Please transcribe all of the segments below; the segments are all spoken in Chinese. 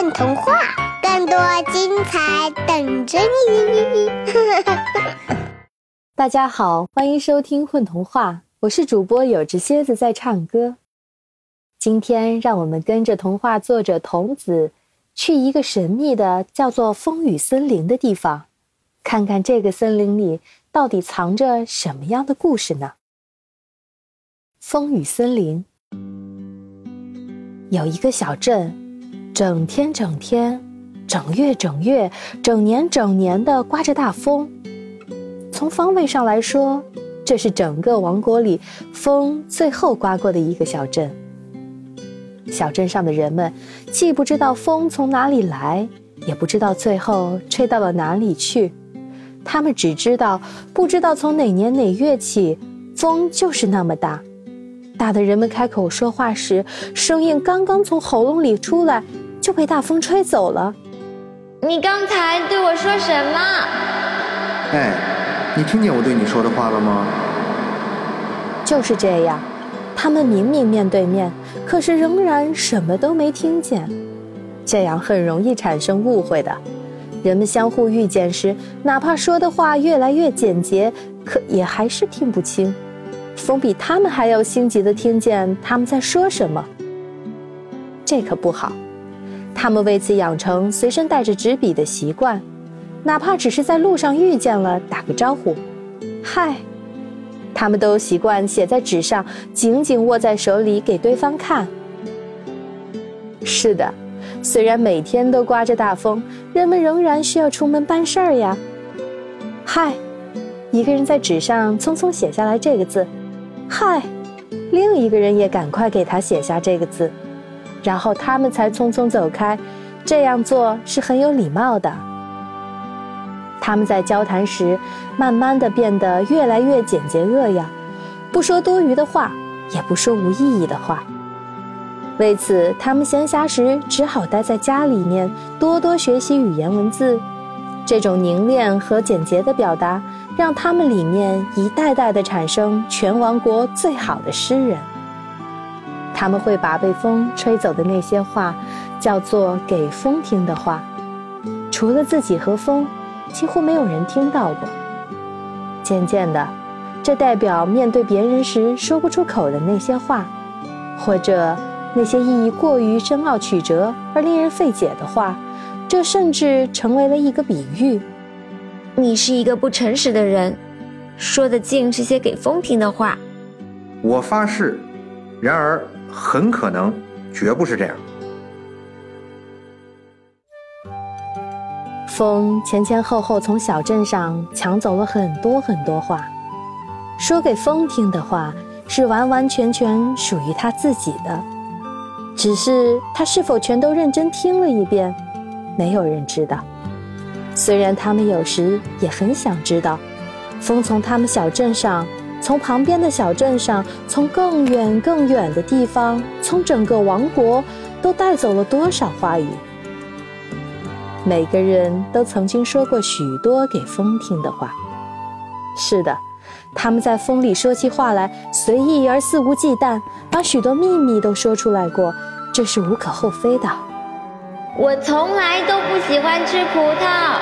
混童话，更多精彩等着你！大家好，欢迎收听混童话，我是主播有只蝎子在唱歌。今天让我们跟着童话作者童子，去一个神秘的叫做风雨森林的地方，看看这个森林里到底藏着什么样的故事呢？风雨森林有一个小镇。整天整天，整月整月，整年整年的刮着大风。从方位上来说，这是整个王国里风最后刮过的一个小镇。小镇上的人们既不知道风从哪里来，也不知道最后吹到了哪里去，他们只知道，不知道从哪年哪月起，风就是那么大，大的人们开口说话时，声音刚刚从喉咙里出来。就被大风吹走了。你刚才对我说什么？哎，你听见我对你说的话了吗？就是这样，他们明明面对面，可是仍然什么都没听见。这样很容易产生误会的。人们相互遇见时，哪怕说的话越来越简洁，可也还是听不清。风比他们还要心急地听见他们在说什么。这可不好。他们为此养成随身带着纸笔的习惯，哪怕只是在路上遇见了，打个招呼，“嗨”，他们都习惯写在纸上，紧紧握在手里给对方看。是的，虽然每天都刮着大风，人们仍然需要出门办事儿呀。嗨，一个人在纸上匆匆写下来这个字，“嗨”，另一个人也赶快给他写下这个字。然后他们才匆匆走开，这样做是很有礼貌的。他们在交谈时，慢慢的变得越来越简洁扼要，不说多余的话，也不说无意义的话。为此，他们闲暇时只好待在家里面，多多学习语言文字。这种凝练和简洁的表达，让他们里面一代代的产生全王国最好的诗人。他们会把被风吹走的那些话，叫做给风听的话。除了自己和风，几乎没有人听到过。渐渐的，这代表面对别人时说不出口的那些话，或者那些意义过于深奥曲折而令人费解的话，这甚至成为了一个比喻。你是一个不诚实的人，说的尽是些给风听的话。我发誓。然而。很可能，绝不是这样。风前前后后从小镇上抢走了很多很多话，说给风听的话是完完全全属于他自己的，只是他是否全都认真听了一遍，没有人知道。虽然他们有时也很想知道，风从他们小镇上。从旁边的小镇上，从更远更远的地方，从整个王国，都带走了多少话语？每个人都曾经说过许多给风听的话。是的，他们在风里说起话来，随意而肆无忌惮，把许多秘密都说出来过，这是无可厚非的。我从来都不喜欢吃葡萄。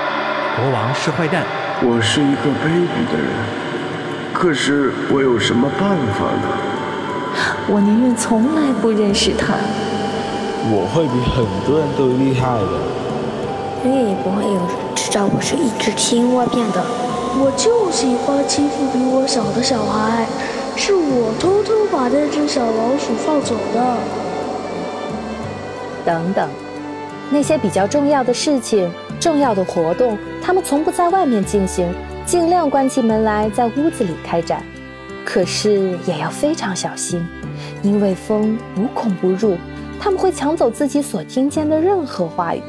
国王是坏蛋。我是一个卑鄙的人。可是我有什么办法呢？我宁愿从来不认识他。我会比很多人都厉害的。永远也不会有人知道我是一只青蛙变的。我就喜欢欺负比我小的小孩，是我偷偷把那只小老鼠放走的。等等，那些比较重要的事情、重要的活动，他们从不在外面进行。尽量关起门来，在屋子里开展，可是也要非常小心，因为风无孔不入，他们会抢走自己所听见的任何话语。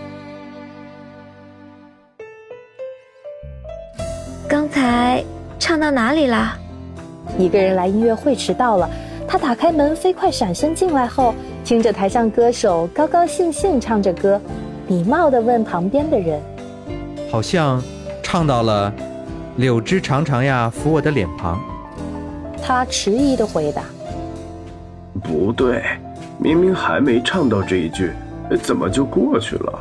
刚才唱到哪里啦？一个人来音乐会迟到了，他打开门，飞快闪身进来后，听着台上歌手高高兴兴唱着歌，礼貌地问旁边的人：“好像唱到了。”柳枝长长呀，抚我的脸庞。他迟疑的回答：“不对，明明还没唱到这一句，怎么就过去了？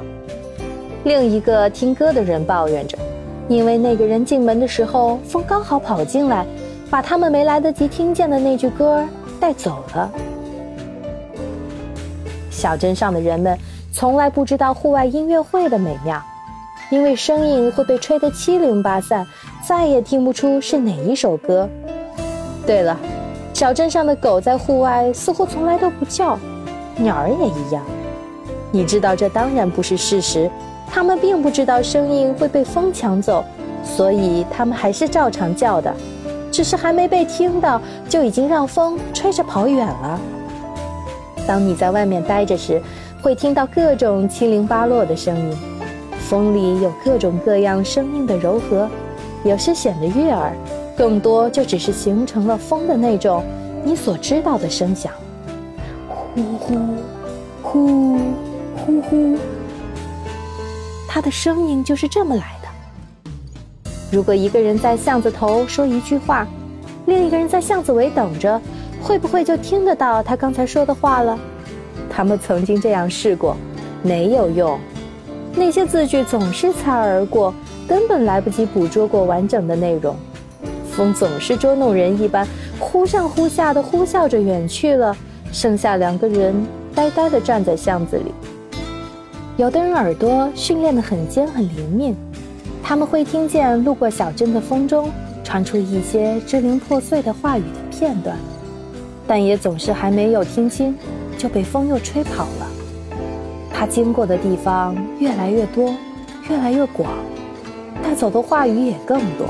另一个听歌的人抱怨着，因为那个人进门的时候，风刚好跑进来，把他们没来得及听见的那句歌带走了。小镇上的人们从来不知道户外音乐会的美妙，因为声音会被吹得七零八散，再也听不出是哪一首歌。对了，小镇上的狗在户外似乎从来都不叫，鸟儿也一样。你知道这当然不是事实，它们并不知道声音会被风抢走，所以它们还是照常叫的，只是还没被听到，就已经让风吹着跑远了。当你在外面待着时，会听到各种七零八落的声音，风里有各种各样声音的柔和，有时显得悦耳，更多就只是形成了风的那种你所知道的声响，呼呼，呼，呼呼。它的声音就是这么来的。如果一个人在巷子头说一句话，另一个人在巷子尾等着。会不会就听得到他刚才说的话了？他们曾经这样试过，没有用。那些字句总是擦而过，根本来不及捕捉过完整的内容。风总是捉弄人一般，忽上忽下的呼啸着远去了，剩下两个人呆呆地站在巷子里。有的人耳朵训练得很尖很灵敏，他们会听见路过小镇的风中传出一些支离破碎的话语的片段。但也总是还没有听清，就被风又吹跑了。他经过的地方越来越多，越来越广，带走的话语也更多。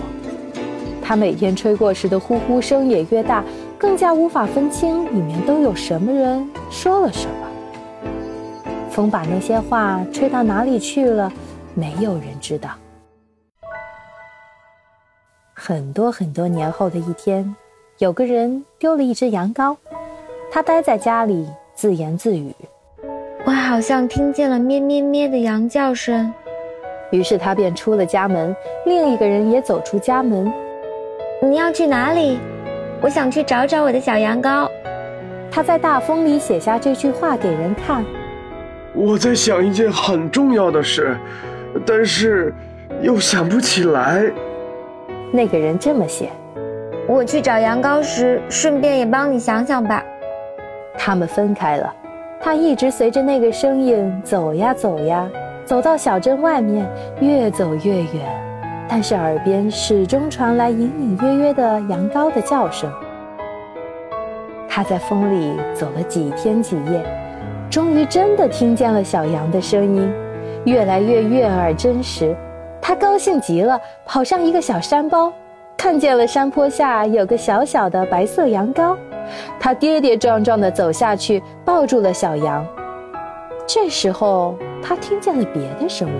他每天吹过时的呼呼声也越大，更加无法分清里面都有什么人说了什么。风把那些话吹到哪里去了，没有人知道。很多很多年后的一天。有个人丢了一只羊羔，他待在家里自言自语：“我好像听见了咩咩咩的羊叫声。”于是他便出了家门。另一个人也走出家门：“你要去哪里？我想去找找我的小羊羔。”他在大风里写下这句话给人看：“我在想一件很重要的事，但是又想不起来。”那个人这么写。我去找羊羔时，顺便也帮你想想吧。他们分开了，他一直随着那个声音走呀走呀，走到小镇外面，越走越远，但是耳边始终传来隐隐约约的羊羔的叫声。他在风里走了几天几夜，终于真的听见了小羊的声音，越来越悦耳真实。他高兴极了，跑上一个小山包。看见了山坡下有个小小的白色羊羔，他跌跌撞撞地走下去，抱住了小羊。这时候，他听见了别的声音，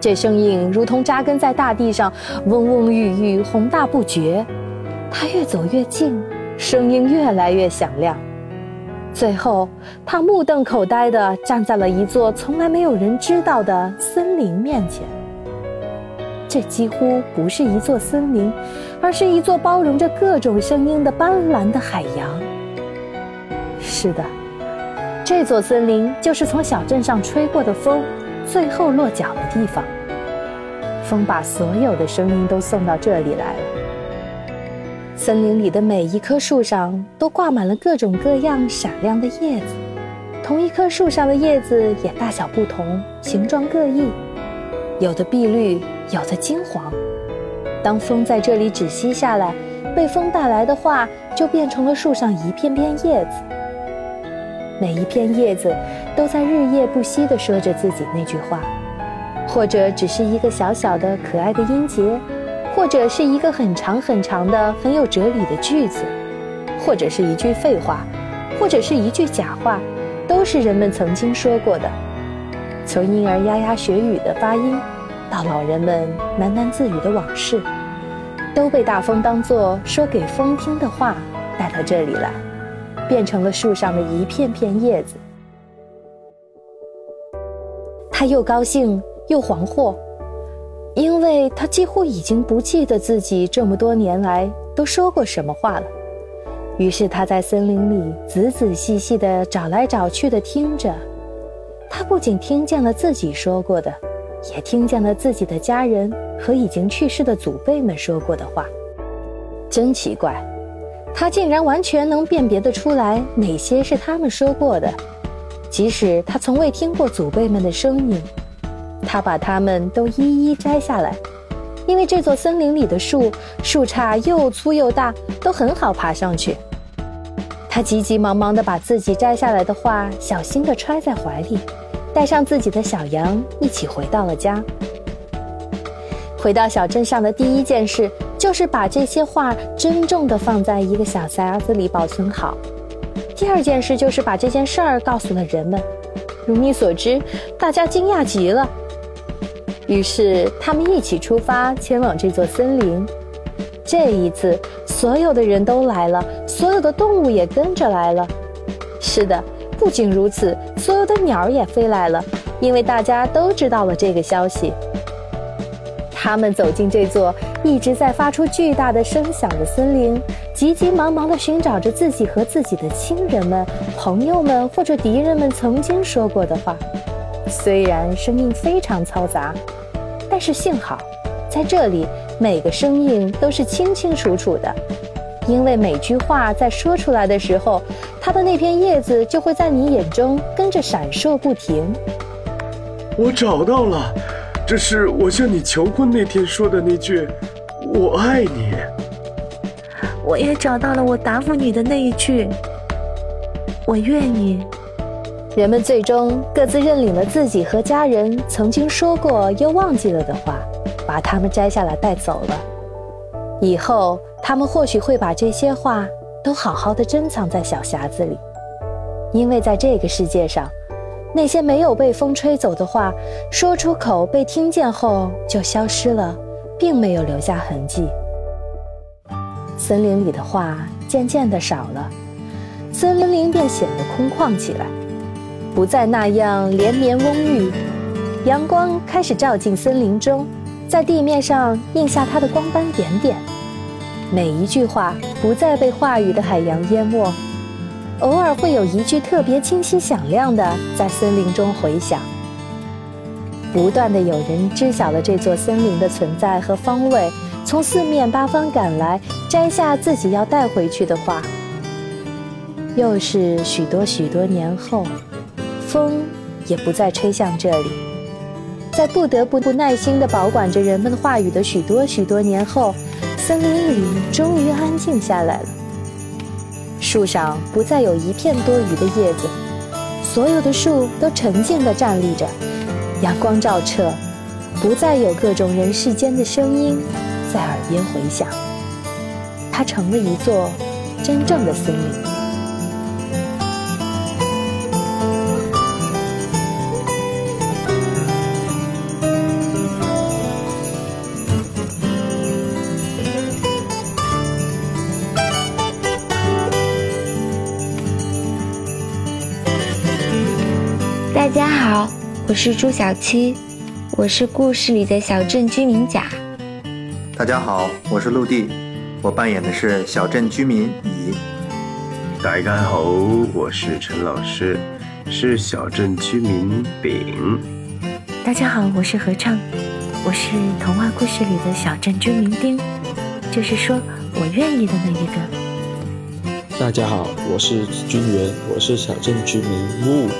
这声音如同扎根在大地上，嗡嗡郁郁，宏大不绝。他越走越近，声音越来越响亮。最后，他目瞪口呆地站在了一座从来没有人知道的森林面前。这几乎不是一座森林，而是一座包容着各种声音的斑斓的海洋。是的，这座森林就是从小镇上吹过的风，最后落脚的地方。风把所有的声音都送到这里来了。森林里的每一棵树上都挂满了各种各样闪亮的叶子，同一棵树上的叶子也大小不同，形状各异，有的碧绿。有的金黄，当风在这里止息下来，被风带来的话就变成了树上一片片叶子。每一片叶子都在日夜不息地说着自己那句话，或者只是一个小小的可爱的音节，或者是一个很长很长的很有哲理的句子，或者是一句废话，或者是一句假话，都是人们曾经说过的。从婴儿牙牙学语的发音。到老人们喃喃自语的往事，都被大风当作说给风听的话带到这里来，变成了树上的一片片叶子。他又高兴又惶惑，因为他几乎已经不记得自己这么多年来都说过什么话了。于是他在森林里仔仔细细地找来找去的听着，他不仅听见了自己说过的，也听见了自己的家人和已经去世的祖辈们说过的话。真奇怪，他竟然完全能辨别得出来哪些是他们说过的，即使他从未听过祖辈们的声音。他把它们都一一摘下来，因为这座森林里的树树杈又粗又大，都很好爬上去。他急急忙忙地把自己摘下来的画小心地揣在怀里，带上自己的小羊一起回到了家。回到小镇上的第一件事就是把这些画珍重的放在一个小匣子里保存好。第二件事就是把这件事儿告诉了人们。如你所知，大家惊讶极了。于是他们一起出发，前往这座森林。这一次，所有的人都来了，所有的动物也跟着来了。是的，不仅如此，所有的鸟儿也飞来了，因为大家都知道了这个消息。他们走进这座一直在发出巨大的声响的森林，急急忙忙地寻找着自己和自己的亲人们、朋友们或者敌人们曾经说过的话。虽然声音非常嘈杂，但是幸好，在这里每个声音都是清清楚楚的，因为每句话在说出来的时候，它的那片叶子就会在你眼中跟着闪烁不停。我找到了，这是我向你求婚那天说的那句“我爱你”。我也找到了我答复你的那一句“我愿意”。人们最终各自认领了自己和家人曾经说过又忘记了的话，把它们摘下来带走了。以后他们或许会把这些话都好好的珍藏在小匣子里，因为在这个世界上，那些没有被风吹走的话，说出口被听见后就消失了，并没有留下痕迹。森林里的话渐渐的少了，森林便显得空旷起来。不再那样连绵蓊郁，阳光开始照进森林中，在地面上印下它的光斑点点。每一句话不再被话语的海洋淹没，偶尔会有一句特别清晰响亮的在森林中回响。不断的有人知晓了这座森林的存在和方位，从四面八方赶来，摘下自己要带回去的话。又是许多许多年后。风也不再吹向这里，在不得不不耐心地保管着人们话语的许多许多年后，森林里终于安静下来了。树上不再有一片多余的叶子，所有的树都沉静地站立着，阳光照彻，不再有各种人世间的声音在耳边回响。它成了一座真正的森林。好，我是朱小七，我是故事里的小镇居民甲。大家好，我是陆地，我扮演的是小镇居民乙。大家好，我是陈老师，是小镇居民丙。大家好，我是合唱，我是童话故事里的小镇居民丁，就是说我愿意的那一个。大家好，我是君元，我是小镇居民木。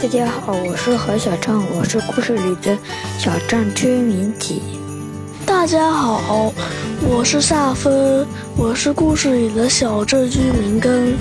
大家好，我是何小畅，我是故事里的小镇居民几。大家好，我是夏芬，我是故事里的小镇居民根。